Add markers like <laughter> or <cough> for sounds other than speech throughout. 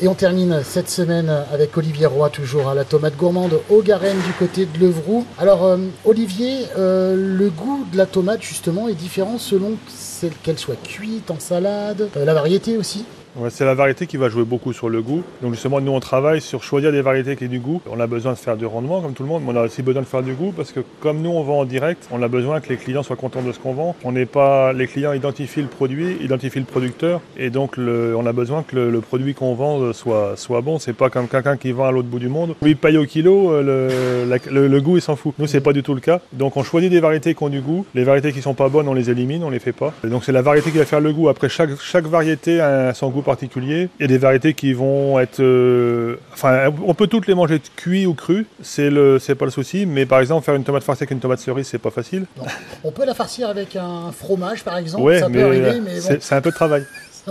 Et on termine cette semaine avec Olivier Roy, toujours à la tomate gourmande au Garenne du côté de Levroux. Alors, euh, Olivier, euh, le goût de la tomate, justement, est différent selon qu'elle soit cuite, en salade, euh, la variété aussi? C'est la variété qui va jouer beaucoup sur le goût. Donc justement, nous on travaille sur choisir des variétés qui aient du goût. On a besoin de faire du rendement comme tout le monde, mais on a aussi besoin de faire du goût parce que comme nous on vend en direct, on a besoin que les clients soient contents de ce qu'on vend. On n'est pas, les clients identifient le produit, identifient le producteur, et donc on a besoin que le, produit qu'on vend soit, bon. C'est pas comme quelqu'un qui vend à l'autre bout du monde. Il paye au kilo, euh, le, goût il s'en fout. Nous c'est pas du tout le cas. Donc on choisit des variétés qui ont du goût. Les variétés qui sont pas bonnes, on les élimine, on les fait pas. donc c'est la variété qui va faire le goût. Après chaque, chaque variété a son goût particulier. Il y a des variétés qui vont être. Euh, enfin, on peut toutes les manger cuit ou crues, c'est le, c'est pas le souci. Mais par exemple, faire une tomate farcie avec une tomate cerise, c'est pas facile. On peut la farcir avec un fromage, par exemple. Ouais, ça mais, peut arriver, mais c'est un peu de travail.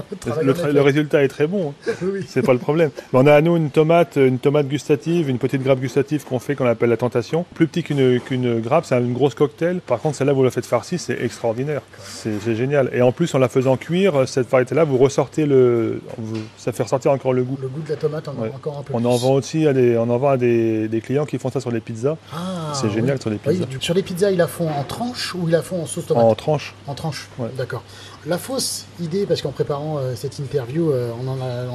<laughs> Le, résultat est très bon. Hein. <laughs> C'est pas le problème. on a à nous une tomate, une tomate gustative, une petite grappe gustative qu'on fait, qu'on appelle la tentation. Plus petit qu'une grappe, c'est une grosse cocktail. Par contre, celle-là, vous la faites farcie, c'est extraordinaire. C'est génial. Et en plus, en la faisant cuire, cette variété-là, vous ressortez le. ça fait ressortir encore le goût. Le goût de la tomate, on en encore un peu On en vend aussi à des, on en vend à des, clients qui font ça sur les pizzas. Ah, c'est génial sur les pizzas. sur les pizzas, ils la font en tranches ou ils la font en sauce tomate? En tranches. En tranches, d'accord. La fausse idée, parce qu'en préparant euh, cette interview, euh, on,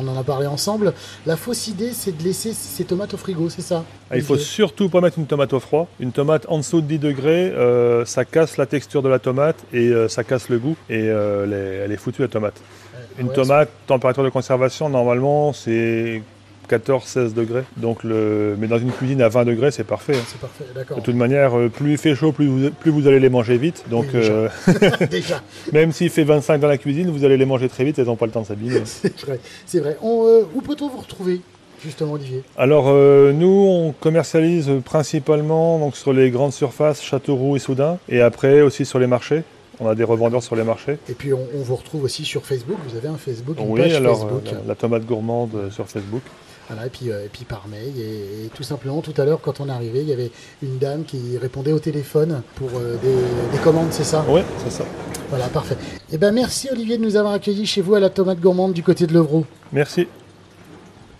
en a, parlé ensemble, la fausse idée, c'est de laisser ces tomates au frigo, c'est ça ah, Il faut surtout pas mettre une tomate au froid. Une tomate en dessous de 10 degrés, euh, ça casse la texture de la tomate et ça casse le goût et elle est foutue la tomate. Une tomate, température de conservation, normalement, c'est 14-16 degrés. Donc le... Mais dans une cuisine à 20 degrés, c'est parfait. Hein. C'est parfait, d'accord. De toute manière, euh, plus il fait chaud, plus vous, plus vous allez les manger vite. Donc, euh, <laughs> <laughs> déjà. même s'il fait 25 dans la cuisine, vous allez les manger très vite, elles n'ont pas le temps de s'abîmer. <laughs> c'est vrai. C'est vrai. Euh, où peut-on vous retrouver justement, Olivier? Alors, nous, on commercialise principalement donc, sur les grandes surfaces, Châteauroux et Soudain, et après aussi sur les marchés. On a des revendeurs sur les marchés. Et puis, on, vous retrouve aussi sur Facebook. Vous avez un Facebook, une oui, page alors, Facebook. la, tomate gourmande sur Facebook et puis, euh, et puis par mail. Et, tout simplement, tout à l'heure, quand on est arrivé, il y avait une dame qui répondait au téléphone pour euh, des, commandes, c'est ça? Oui, c'est ça. Voilà, parfait. Et eh ben merci Olivier de nous avoir accueillis chez vous à la tomate gourmande du côté de Levroux. Merci.